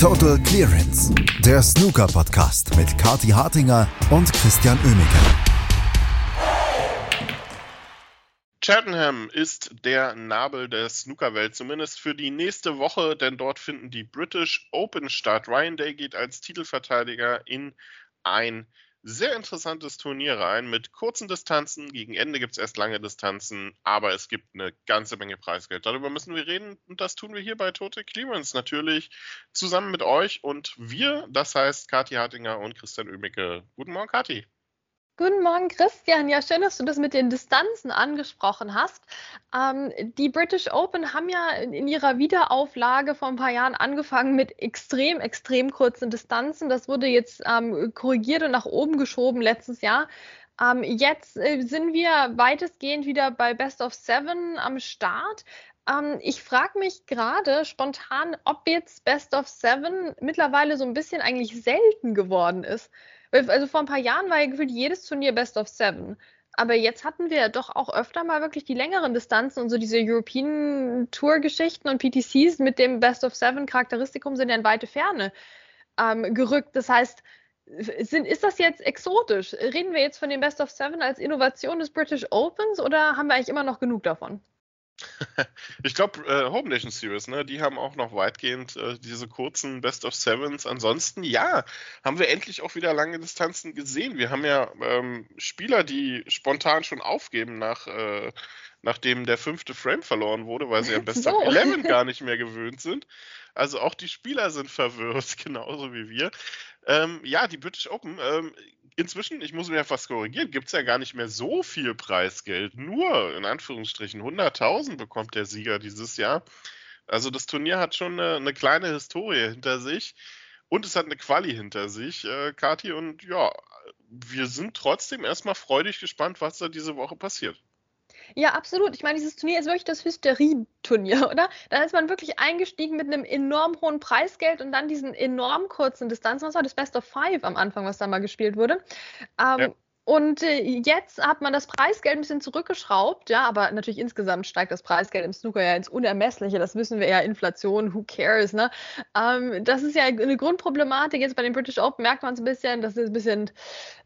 Total Clearance, der Snooker-Podcast mit Kati Hartinger und Christian Oemeke. Cheltenham ist der Nabel der Snookerwelt, zumindest für die nächste Woche, denn dort finden die British Open statt. Ryan Day geht als Titelverteidiger in ein sehr interessantes Turnier rein mit kurzen Distanzen. Gegen Ende gibt es erst lange Distanzen, aber es gibt eine ganze Menge Preisgeld. Darüber müssen wir reden und das tun wir hier bei Total Clearance natürlich zusammen mit euch und wir, das heißt Kathi Hartinger und Christian Oemicke. Guten Morgen, Kathi. Guten Morgen, Christian. Ja, schön, dass du das mit den Distanzen angesprochen hast. Ähm, die British Open haben ja in ihrer Wiederauflage vor ein paar Jahren angefangen mit extrem, extrem kurzen Distanzen. Das wurde jetzt ähm, korrigiert und nach oben geschoben letztes Jahr. Ähm, jetzt äh, sind wir weitestgehend wieder bei Best of Seven am Start. Ähm, ich frage mich gerade spontan, ob jetzt Best of Seven mittlerweile so ein bisschen eigentlich selten geworden ist. Also vor ein paar Jahren war ja gefühlt jedes Turnier Best of Seven. Aber jetzt hatten wir doch auch öfter mal wirklich die längeren Distanzen und so diese European Tour Geschichten und PTCs mit dem Best of Seven Charakteristikum sind ja in weite Ferne ähm, gerückt. Das heißt, sind, ist das jetzt exotisch? Reden wir jetzt von dem Best of Seven als Innovation des British Opens oder haben wir eigentlich immer noch genug davon? Ich glaube, äh, Home Nation Series, ne, die haben auch noch weitgehend äh, diese kurzen Best of Sevens. Ansonsten, ja, haben wir endlich auch wieder lange Distanzen gesehen. Wir haben ja ähm, Spieler, die spontan schon aufgeben nach, äh, nachdem der fünfte Frame verloren wurde, weil sie am Best so. of Eleven gar nicht mehr gewöhnt sind. Also auch die Spieler sind verwirrt, genauso wie wir. Ähm, ja, die British Open, ähm, inzwischen, ich muss mir ja fast korrigieren, gibt es ja gar nicht mehr so viel Preisgeld. Nur, in Anführungsstrichen, 100.000 bekommt der Sieger dieses Jahr. Also das Turnier hat schon eine, eine, kleine Historie hinter sich und es hat eine Quali hinter sich, äh, Kati. Und ja, wir sind trotzdem erstmal freudig gespannt, was da diese Woche passiert. Ja, absolut. Ich meine, dieses Turnier ist wirklich das Hysterie-Turnier, oder? Da ist man wirklich eingestiegen mit einem enorm hohen Preisgeld und dann diesen enorm kurzen Distanzen. Was war das Best of Five am Anfang, was da mal gespielt wurde? Ähm, ja. Und äh, jetzt hat man das Preisgeld ein bisschen zurückgeschraubt, ja, aber natürlich insgesamt steigt das Preisgeld im Snooker ja ins Unermessliche. Das wissen wir ja, Inflation, who cares, ne? Ähm, das ist ja eine Grundproblematik. Jetzt bei den British Open merkt man es ein bisschen, das ist ein bisschen,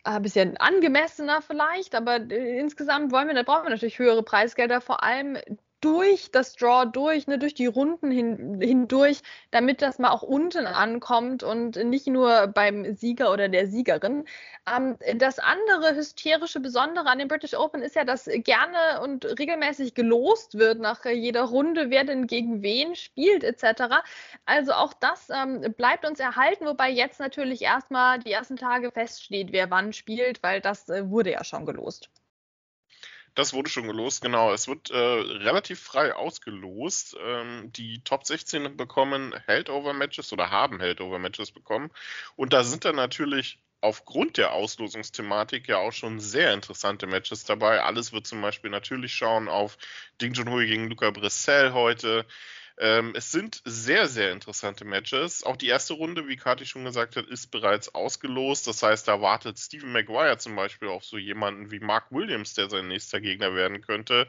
äh, bisschen angemessener vielleicht, aber äh, insgesamt wollen wir, da brauchen wir natürlich höhere Preisgelder, vor allem durch das Draw durch, ne, durch die Runden hin, hindurch, damit das mal auch unten ankommt und nicht nur beim Sieger oder der Siegerin. Ähm, das andere hysterische Besondere an dem British Open ist ja, dass gerne und regelmäßig gelost wird nach jeder Runde, wer denn gegen wen spielt etc. Also auch das ähm, bleibt uns erhalten, wobei jetzt natürlich erstmal die ersten Tage feststeht, wer wann spielt, weil das äh, wurde ja schon gelost. Das wurde schon gelost, genau. Es wird äh, relativ frei ausgelost. Ähm, die Top 16 bekommen Heldover-Matches oder haben Heldover-Matches bekommen. Und da sind dann natürlich aufgrund der Auslosungsthematik ja auch schon sehr interessante Matches dabei. Alles wird zum Beispiel natürlich schauen auf Ding Junhui gegen Luca Brissell heute. Ähm, es sind sehr, sehr interessante Matches. Auch die erste Runde, wie Kati schon gesagt hat, ist bereits ausgelost. Das heißt, da wartet Stephen Maguire zum Beispiel auf so jemanden wie Mark Williams, der sein nächster Gegner werden könnte.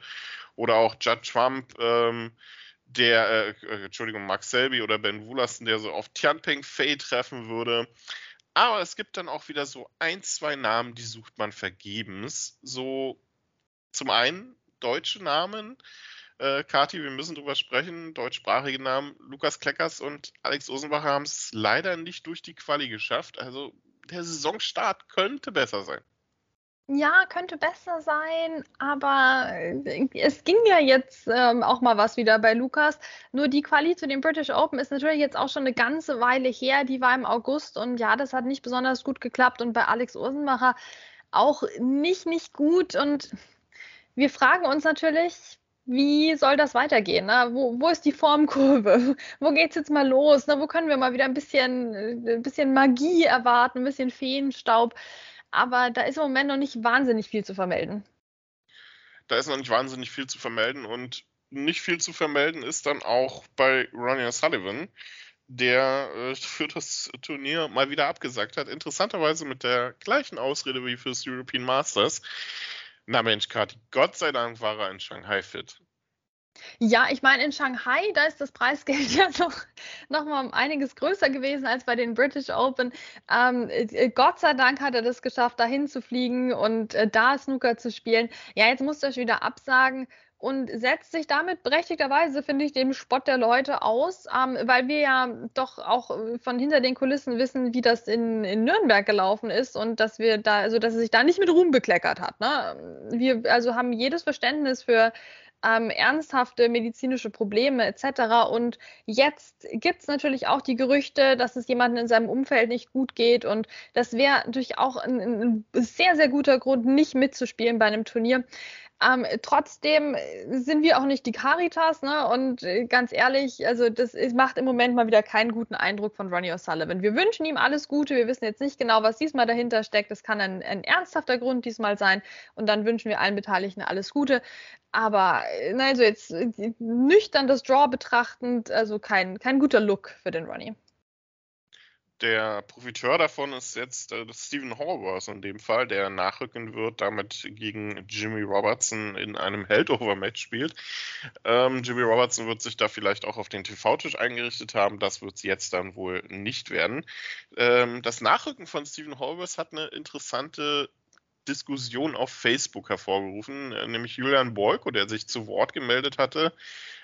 Oder auch Judd Trump, ähm, der, äh, äh Entschuldigung, Mark Selby oder Ben Woolaston, der so auf Tianpeng Fei treffen würde. Aber es gibt dann auch wieder so ein, zwei Namen, die sucht man vergebens. So zum einen deutsche Namen, äh, Kati, wir müssen drüber sprechen. Deutschsprachige Namen Lukas Kleckers und Alex Osenbacher haben es leider nicht durch die Quali geschafft. Also der Saisonstart könnte besser sein. Ja, könnte besser sein, aber äh, es ging ja jetzt ähm, auch mal was wieder bei Lukas. Nur die Quali zu den British Open ist natürlich jetzt auch schon eine ganze Weile her. Die war im August und ja, das hat nicht besonders gut geklappt und bei Alex Osenbacher auch nicht, nicht gut. Und wir fragen uns natürlich, wie soll das weitergehen? Ne? Wo, wo ist die Formkurve? Wo geht es jetzt mal los? Ne? Wo können wir mal wieder ein bisschen, ein bisschen Magie erwarten, ein bisschen Feenstaub? Aber da ist im Moment noch nicht wahnsinnig viel zu vermelden. Da ist noch nicht wahnsinnig viel zu vermelden und nicht viel zu vermelden ist dann auch bei Ronnie Sullivan, der äh, für das Turnier mal wieder abgesagt hat. Interessanterweise mit der gleichen Ausrede wie fürs European Masters. Na Mensch, Kati, Gott sei Dank war er in Shanghai fit. Ja, ich meine, in Shanghai, da ist das Preisgeld ja noch, noch mal um einiges größer gewesen als bei den British Open. Ähm, äh, Gott sei Dank hat er das geschafft, dahin zu fliegen und äh, da Snooker zu spielen. Ja, jetzt muss er wieder absagen und setzt sich damit berechtigterweise, finde ich, dem Spott der Leute aus, ähm, weil wir ja doch auch äh, von hinter den Kulissen wissen, wie das in, in Nürnberg gelaufen ist und dass wir da, also dass er sich da nicht mit Ruhm bekleckert hat. Ne? Wir also haben jedes Verständnis für ähm, ernsthafte medizinische Probleme etc. Und jetzt gibt es natürlich auch die Gerüchte, dass es jemandem in seinem Umfeld nicht gut geht. Und das wäre natürlich auch ein, ein sehr, sehr guter Grund, nicht mitzuspielen bei einem Turnier. Ähm, trotzdem sind wir auch nicht die Caritas, ne? Und äh, ganz ehrlich, also das ist, macht im Moment mal wieder keinen guten Eindruck von Ronnie O'Sullivan. Wir wünschen ihm alles Gute. Wir wissen jetzt nicht genau, was diesmal dahinter steckt. Das kann ein, ein ernsthafter Grund diesmal sein. Und dann wünschen wir allen Beteiligten alles Gute. Aber äh, also jetzt äh, nüchtern das Draw betrachtend, also kein, kein guter Look für den Ronnie der Profiteur davon ist jetzt äh, Stephen Hallworth in dem Fall, der nachrücken wird, damit gegen Jimmy Robertson in einem Heldover-Match spielt. Ähm, Jimmy Robertson wird sich da vielleicht auch auf den TV-Tisch eingerichtet haben. Das wird es jetzt dann wohl nicht werden. Ähm, das Nachrücken von Stephen Hallworth hat eine interessante Diskussion auf Facebook hervorgerufen, äh, nämlich Julian Boyko, der sich zu Wort gemeldet hatte.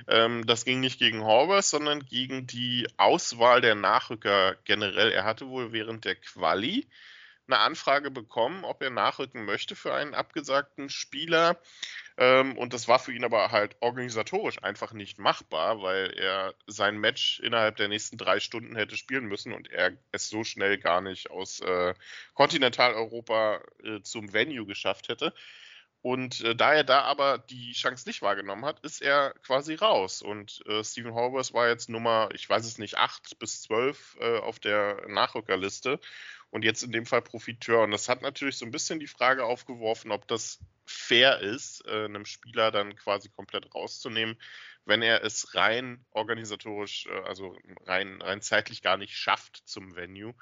Ähm, das ging nicht gegen Horvath, sondern gegen die Auswahl der Nachrücker generell. Er hatte wohl während der Quali eine Anfrage bekommen, ob er nachrücken möchte für einen abgesagten Spieler. Ähm, und das war für ihn aber halt organisatorisch einfach nicht machbar, weil er sein Match innerhalb der nächsten drei Stunden hätte spielen müssen und er es so schnell gar nicht aus äh, Kontinentaleuropa äh, zum Venue geschafft hätte. Und äh, da er da aber die Chance nicht wahrgenommen hat, ist er quasi raus. Und äh, Stephen Horvath war jetzt Nummer, ich weiß es nicht, acht bis zwölf äh, auf der Nachrückerliste und jetzt in dem Fall Profiteur. Und das hat natürlich so ein bisschen die Frage aufgeworfen, ob das fair ist, äh, einem Spieler dann quasi komplett rauszunehmen, wenn er es rein organisatorisch, äh, also rein, rein zeitlich gar nicht schafft zum Venue.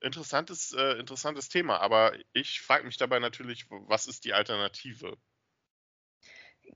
Interessantes, äh, interessantes Thema, aber ich frage mich dabei natürlich, was ist die Alternative?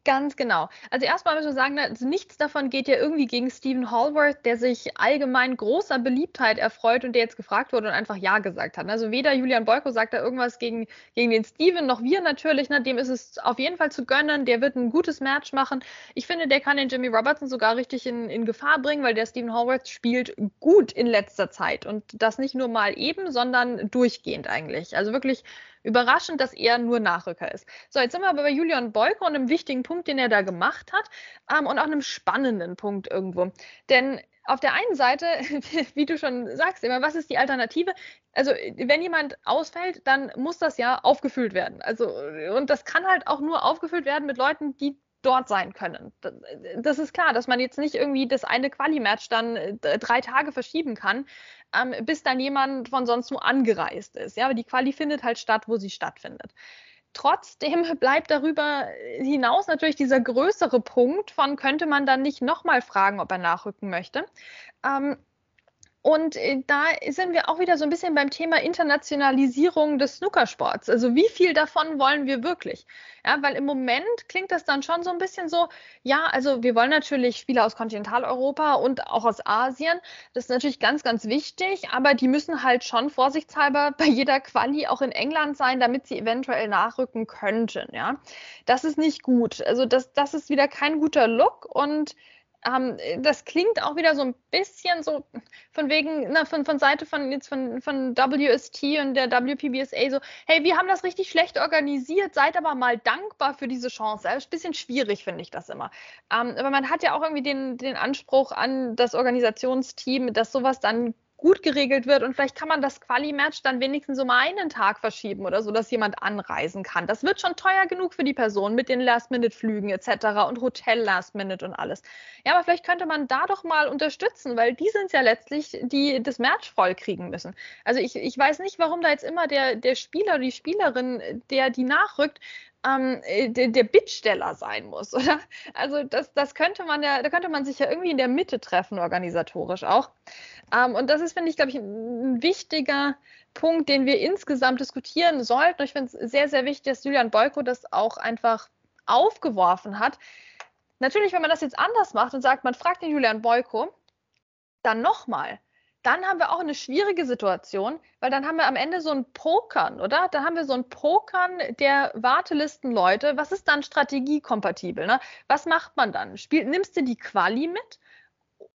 Ganz genau. Also erstmal müssen wir sagen, also nichts davon geht ja irgendwie gegen Stephen Hallworth, der sich allgemein großer Beliebtheit erfreut und der jetzt gefragt wurde und einfach Ja gesagt hat. Also weder Julian Boyko sagt da irgendwas gegen, gegen den Steven, noch wir natürlich. Ne? Dem ist es auf jeden Fall zu gönnen. Der wird ein gutes Match machen. Ich finde, der kann den Jimmy Robertson sogar richtig in, in Gefahr bringen, weil der Stephen Hallworth spielt gut in letzter Zeit. Und das nicht nur mal eben, sondern durchgehend eigentlich. Also wirklich Überraschend, dass er nur Nachrücker ist. So, jetzt sind wir aber bei Julian Beuker und einem wichtigen Punkt, den er da gemacht hat ähm, und auch einem spannenden Punkt irgendwo. Denn auf der einen Seite, wie du schon sagst, immer, was ist die Alternative? Also, wenn jemand ausfällt, dann muss das ja aufgefüllt werden. Also, und das kann halt auch nur aufgefüllt werden mit Leuten, die dort sein können. Das ist klar, dass man jetzt nicht irgendwie das eine Quali-Match dann äh, drei Tage verschieben kann, ähm, bis dann jemand von sonst wo angereist ist. Ja, aber die Quali findet halt statt, wo sie stattfindet. Trotzdem bleibt darüber hinaus natürlich dieser größere Punkt von, könnte man dann nicht nochmal fragen, ob er nachrücken möchte. Ähm, und äh, da sind wir auch wieder so ein bisschen beim Thema Internationalisierung des Snookersports. Also wie viel davon wollen wir wirklich? Ja, weil im Moment klingt das dann schon so ein bisschen so, ja, also wir wollen natürlich Spieler aus Kontinentaleuropa und auch aus Asien. Das ist natürlich ganz, ganz wichtig, aber die müssen halt schon vorsichtshalber bei jeder Quali auch in England sein, damit sie eventuell nachrücken könnten. Ja, das ist nicht gut. Also das, das ist wieder kein guter Look und ähm, das klingt auch wieder so ein bisschen so von wegen, na, von, von Seite von jetzt von, von WST und der WPBSA so, hey, wir haben das richtig schlecht organisiert, seid aber mal dankbar für diese Chance. Das ist ein bisschen schwierig, finde ich das immer. Ähm, aber man hat ja auch irgendwie den, den Anspruch an das Organisationsteam, dass sowas dann gut geregelt wird und vielleicht kann man das Quali-Match dann wenigstens um einen Tag verschieben oder so, dass jemand anreisen kann. Das wird schon teuer genug für die Person mit den Last-Minute-Flügen etc. und Hotel-Last-Minute und alles. Ja, aber vielleicht könnte man da doch mal unterstützen, weil die sind ja letztlich, die das Match voll kriegen müssen. Also ich, ich weiß nicht, warum da jetzt immer der, der Spieler oder die Spielerin, der die nachrückt, ähm, äh, der, der Bittsteller sein muss, oder? Also das, das könnte man ja, da könnte man sich ja irgendwie in der Mitte treffen, organisatorisch auch. Ähm, und das ist, finde ich, glaube ich, ein wichtiger Punkt, den wir insgesamt diskutieren sollten. Ich finde es sehr, sehr wichtig, dass Julian Boyko das auch einfach aufgeworfen hat natürlich, wenn man das jetzt anders macht und sagt, man fragt den Julian Boyko, dann nochmal, dann haben wir auch eine schwierige Situation, weil dann haben wir am Ende so ein Pokern, oder? Dann haben wir so ein Pokern der Wartelistenleute. Was ist dann strategiekompatibel? Ne? Was macht man dann? Spiel, nimmst du die Quali mit?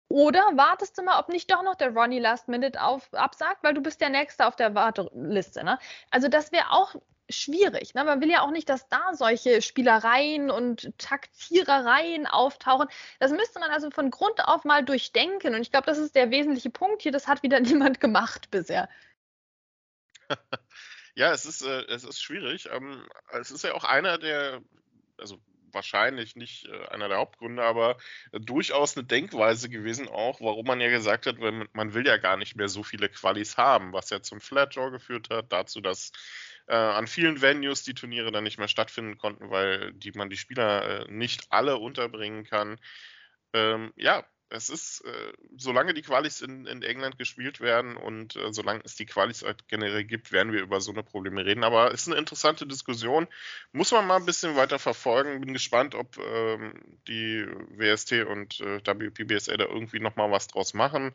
Oder wartest du mal, ob nicht doch noch der Ronnie Last Minute auf, absagt, weil du bist der Nächste auf der Warteliste. Ne? Also das wäre auch schwierig. Ne? Man will ja auch nicht, dass da solche Spielereien und Taktierereien auftauchen. Das müsste man also von Grund auf mal durchdenken. Und ich glaube, das ist der wesentliche Punkt hier. Das hat wieder niemand gemacht bisher. ja, es ist, äh, es ist schwierig. Ähm, es ist ja auch einer der, also wahrscheinlich nicht äh, einer der Hauptgründe, aber äh, durchaus eine Denkweise gewesen auch, warum man ja gesagt hat, man will ja gar nicht mehr so viele Qualis haben, was ja zum Flat Draw geführt hat, dazu, dass äh, an vielen Venues die Turniere dann nicht mehr stattfinden konnten, weil die, man die Spieler äh, nicht alle unterbringen kann. Ähm, ja, es ist, äh, solange die Qualis in, in, England gespielt werden und äh, solange es die Qualis halt generell gibt, werden wir über so eine Probleme reden. Aber es ist eine interessante Diskussion. Muss man mal ein bisschen weiter verfolgen. Bin gespannt, ob ähm, die WST und äh, WPBSA da irgendwie nochmal was draus machen.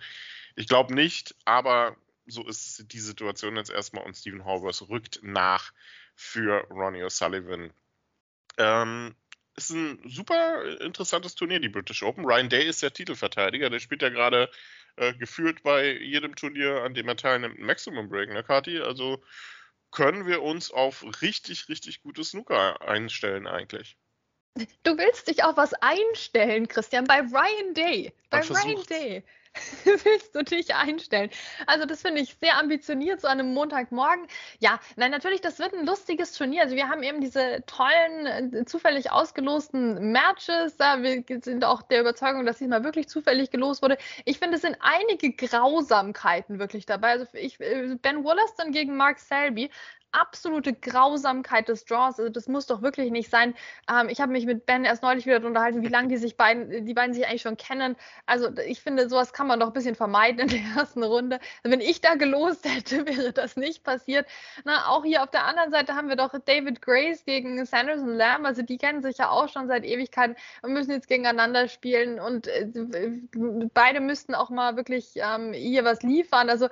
Ich glaube nicht, aber so ist die Situation jetzt erstmal und Stephen Horvath rückt nach für Ronnie O'Sullivan. Ähm, ist ein super interessantes Turnier, die British Open. Ryan Day ist der Titelverteidiger, der spielt ja gerade äh, gefühlt bei jedem Turnier, an dem er teilnimmt, ein Maximum Break, ne, Kati? Also können wir uns auf richtig, richtig gutes Snooker einstellen eigentlich. Du willst dich auf was einstellen, Christian, bei Ryan Day. Bei Ryan Day. willst du dich einstellen? Also das finde ich sehr ambitioniert, so an einem Montagmorgen. Ja, nein, natürlich, das wird ein lustiges Turnier. Also wir haben eben diese tollen, äh, zufällig ausgelosten Matches. Ja, wir sind auch der Überzeugung, dass diesmal wirklich zufällig gelost wurde. Ich finde, es sind einige Grausamkeiten wirklich dabei. Also ich, äh, Ben Wollaston gegen Mark Selby absolute Grausamkeit des Draws. Also das muss doch wirklich nicht sein. Ähm, ich habe mich mit Ben erst neulich wieder unterhalten, wie lange die sich beiden, die beiden sich eigentlich schon kennen. Also ich finde, sowas kann man doch ein bisschen vermeiden in der ersten Runde. Wenn ich da gelost hätte, wäre das nicht passiert. Na, auch hier auf der anderen Seite haben wir doch David Grace gegen Sanderson Lamb. Also die kennen sich ja auch schon seit Ewigkeiten und müssen jetzt gegeneinander spielen. Und äh, beide müssten auch mal wirklich ähm, hier was liefern. Also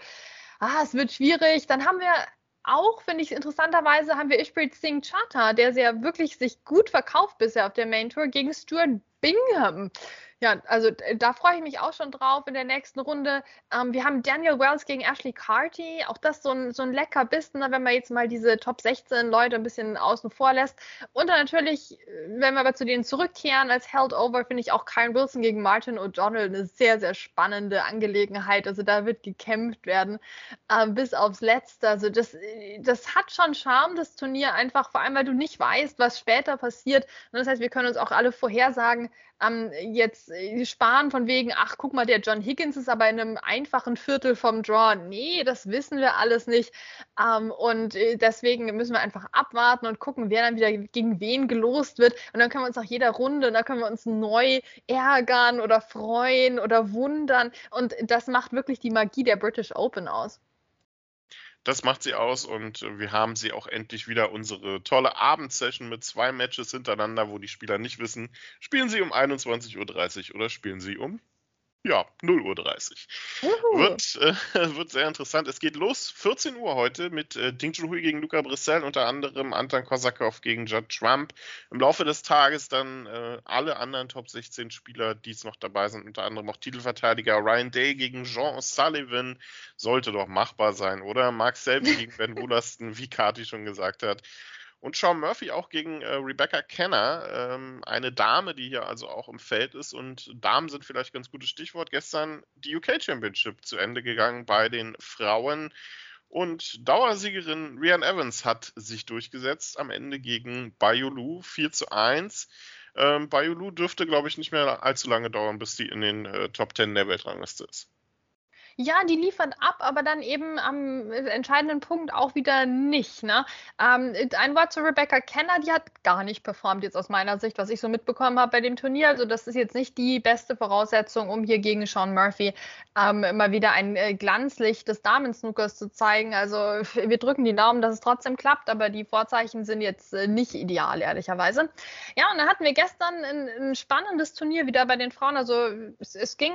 ah, es wird schwierig. Dann haben wir auch, finde ich, interessanterweise haben wir Ishpreet Singh Chata, der sehr wirklich sich gut verkauft bisher auf der Main Tour, gegen Stuart Bingham. Ja, also da freue ich mich auch schon drauf in der nächsten Runde. Ähm, wir haben Daniel Wells gegen Ashley Carty. Auch das so ein, so ein lecker Bissen, wenn man jetzt mal diese Top 16 Leute ein bisschen außen vor lässt. Und dann natürlich, wenn wir aber zu denen zurückkehren, als Held Over finde ich auch Kyle Wilson gegen Martin O'Donnell eine sehr, sehr spannende Angelegenheit. Also da wird gekämpft werden ähm, bis aufs Letzte. Also das, das hat schon Charme, das Turnier einfach, vor allem weil du nicht weißt, was später passiert. Und das heißt, wir können uns auch alle vorhersagen, ähm, jetzt äh, sparen von wegen, ach guck mal, der John Higgins ist aber in einem einfachen Viertel vom Draw. Nee, das wissen wir alles nicht. Ähm, und äh, deswegen müssen wir einfach abwarten und gucken, wer dann wieder gegen wen gelost wird. Und dann können wir uns nach jeder Runde, da können wir uns neu ärgern oder freuen oder wundern. Und das macht wirklich die Magie der British Open aus. Das macht sie aus und wir haben sie auch endlich wieder unsere tolle Abendsession mit zwei Matches hintereinander, wo die Spieler nicht wissen, spielen sie um 21.30 Uhr oder spielen sie um ja, 0 Uhr 30. Wird, äh, wird sehr interessant. Es geht los, 14 Uhr heute mit äh, Ding Junhui gegen Luca Brissell, unter anderem Anton Kosakov gegen Judd Trump. Im Laufe des Tages dann äh, alle anderen Top 16 Spieler, die es noch dabei sind, unter anderem auch Titelverteidiger Ryan Day gegen Jean O'Sullivan. Sollte doch machbar sein, oder? Mark Selby gegen Ben Wollaston, wie Kati schon gesagt hat. Und Sean Murphy auch gegen äh, Rebecca Kenner, ähm, eine Dame, die hier also auch im Feld ist. Und Damen sind vielleicht ganz gutes Stichwort. Gestern die UK Championship zu Ende gegangen bei den Frauen. Und Dauersiegerin Rian Evans hat sich durchgesetzt am Ende gegen Bayulu 4 zu 1. Ähm, Bayulu dürfte, glaube ich, nicht mehr allzu lange dauern, bis die in den äh, Top 10 der Weltrangliste ist. Ja, die liefern ab, aber dann eben am entscheidenden Punkt auch wieder nicht. Ne? Ähm, ein Wort zu Rebecca Kenner, die hat gar nicht performt jetzt aus meiner Sicht, was ich so mitbekommen habe bei dem Turnier. Also das ist jetzt nicht die beste Voraussetzung, um hier gegen Sean Murphy ähm, mal wieder ein äh, Glanzlicht des Damensnookers zu zeigen. Also wir drücken die Daumen, dass es trotzdem klappt, aber die Vorzeichen sind jetzt äh, nicht ideal, ehrlicherweise. Ja, und dann hatten wir gestern ein, ein spannendes Turnier wieder bei den Frauen. Also es, es ging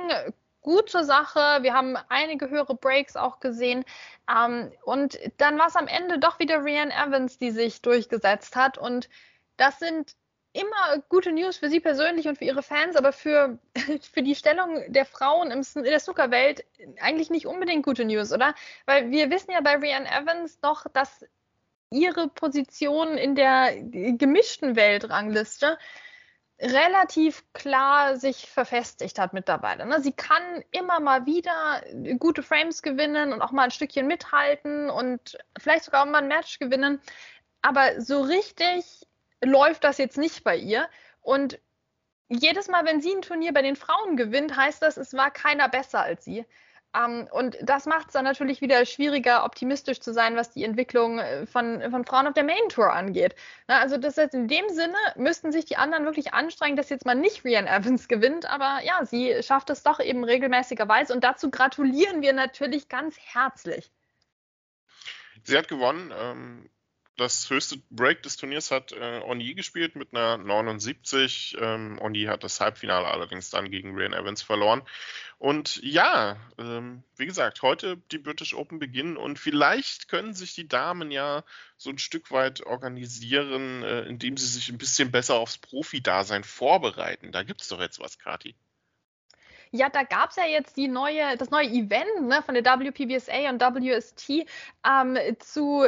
gut zur Sache. Wir haben einige höhere Breaks auch gesehen. Ähm, und dann war es am Ende doch wieder Rianne Evans, die sich durchgesetzt hat. Und das sind immer gute News für sie persönlich und für ihre Fans, aber für, für die Stellung der Frauen im, in der Snookerwelt eigentlich nicht unbedingt gute News, oder? Weil wir wissen ja bei Rianne Evans doch, dass ihre Position in der gemischten Weltrangliste relativ klar sich verfestigt hat mittlerweile. Ne? Sie kann immer mal wieder gute Frames gewinnen und auch mal ein Stückchen mithalten und vielleicht sogar auch mal ein Match gewinnen. Aber so richtig läuft das jetzt nicht bei ihr. Und jedes Mal, wenn sie ein Turnier bei den Frauen gewinnt, heißt das, es war keiner besser als sie. Um, ähm, und das macht es dann natürlich wieder schwieriger, optimistisch zu sein, was die Entwicklung äh, von, von Frauen auf der Main Tour angeht. Na, also das heißt, in dem Sinne müssten sich die anderen wirklich anstrengen, dass jetzt mal nicht Rian Evans gewinnt, aber ja, sie schafft es doch eben regelmäßigerweise und dazu gratulieren wir natürlich ganz herzlich. Sie hat gewonnen. Ähm, das höchste Break des Turniers hat äh, Oni gespielt mit einer 79. Ähm, Oni hat das Halbfinale allerdings dann gegen Ryan Evans verloren. Und ja, ähm, wie gesagt, heute die British Open beginnen und vielleicht können sich die Damen ja so ein Stück weit organisieren, äh, indem sie sich ein bisschen besser aufs Profi-Dasein vorbereiten. Da gibt es doch jetzt was, Kati. Ja, da gab es ja jetzt die neue, das neue Event ne, von der WPBSA und WST ähm, zu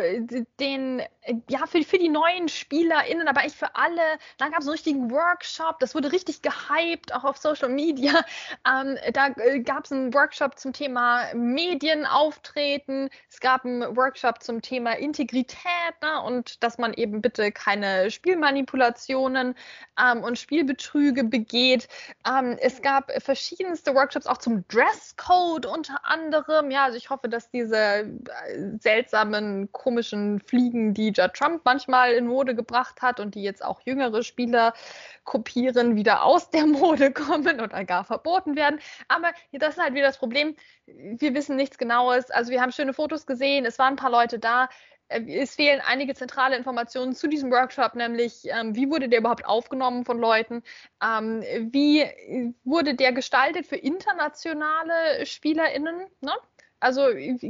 den, ja, für, für die neuen SpielerInnen, aber echt für alle. Dann gab es einen richtigen Workshop, das wurde richtig gehypt, auch auf Social Media. Ähm, da äh, gab es einen Workshop zum Thema Medienauftreten, es gab einen Workshop zum Thema Integrität ne, und dass man eben bitte keine Spielmanipulationen ähm, und Spielbetrüge begeht. Ähm, es gab verschiedene verschiedenste Workshops auch zum Dresscode unter anderem. Ja, also ich hoffe, dass diese äh, seltsamen, komischen Fliegen, die ja Trump manchmal in Mode gebracht hat und die jetzt auch jüngere Spieler kopieren, wieder aus der Mode kommen oder gar verboten werden. Aber das ist halt wieder das Problem. Wir wissen nichts Genaues. Also wir haben schöne Fotos gesehen, es waren ein paar Leute da. Äh, es fehlen einige zentrale Informationen zu diesem Workshop, nämlich ähm, wie wurde der überhaupt aufgenommen von Leuten, ähm, wie wurde der gestaltet für internationale SpielerInnen, ne? Also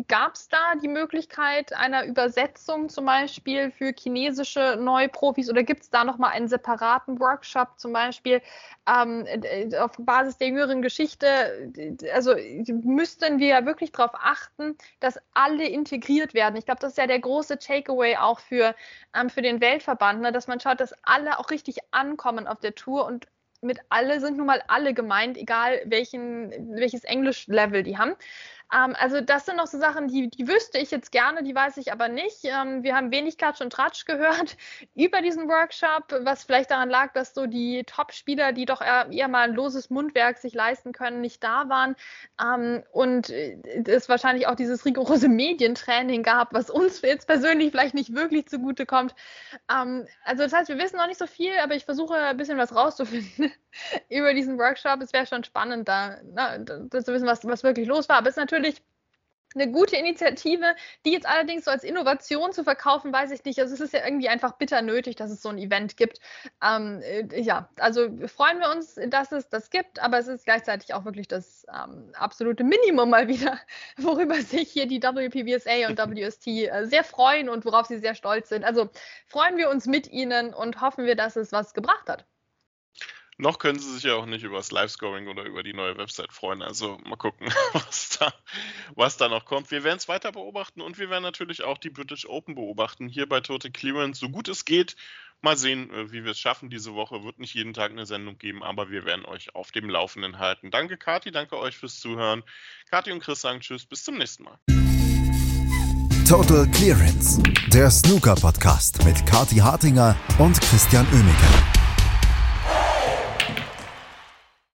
gab es da die Möglichkeit einer Übersetzung zum Beispiel für chinesische Neuprofis oder gibt es da nochmal einen separaten Workshop zum Beispiel ähm, auf Basis der jüngeren Geschichte? Also müssten wir ja wirklich darauf achten, dass alle integriert werden. Ich glaube, das ist ja der große Takeaway auch für, ähm, für den Weltverband, ne? dass man schaut, dass alle auch richtig ankommen auf der Tour und mit alle sind nun mal alle gemeint, egal welchen, welches Englisch-Level die haben. Ähm, also das sind noch so Sachen, die, die wüsste ich jetzt gerne, die weiß ich aber nicht. Ähm, wir haben wenig Klatsch und Tratsch gehört über diesen Workshop, was vielleicht daran lag, dass so die Top-Spieler, die doch eher, eher, mal ein loses Mundwerk sich leisten können, nicht da waren. Ähm, und äh, es wahrscheinlich auch dieses rigorose Medientraining gab, was uns jetzt persönlich vielleicht nicht wirklich zugutekommt. Ähm, also das heißt, wir wissen noch nicht so viel, aber ich versuche ein bisschen was rauszufinden über diesen Workshop. Es wäre schon spannend, da, na, da zu wissen, was, was wirklich los war. Aber es ist natürlich eine gute Initiative, die jetzt allerdings so als Innovation zu verkaufen, weiß ich nicht. Also es ist ja irgendwie einfach bitter nötig, dass es so ein Event gibt. Ähm, äh, ja, also freuen wir uns, dass es das gibt, aber es ist gleichzeitig auch wirklich das ähm, absolute Minimum mal wieder, worüber sich hier die WPBSA und WST äh, sehr freuen und worauf sie sehr stolz sind. Also freuen wir uns mit ihnen und hoffen wir, dass es was gebracht hat. Noch können sie sich ja auch nicht über das Live-Scoring oder über die neue Website freuen. Also mal gucken, was da, was da noch kommt. Wir werden es weiter beobachten und wir werden natürlich auch die British Open beobachten. Hier bei Total Clearance, so gut es geht. Mal sehen, äh, wie wir es schaffen diese Woche. Wird nicht jeden Tag eine Sendung geben, aber wir werden euch auf dem Laufenden halten. Danke, Kati, danke euch fürs Zuhören. Kati und Chris sagen Tschüss, bis zum nächsten Mal. Total Clearance, der Snooker-Podcast mit Kati Hartinger und Christian Oemeke.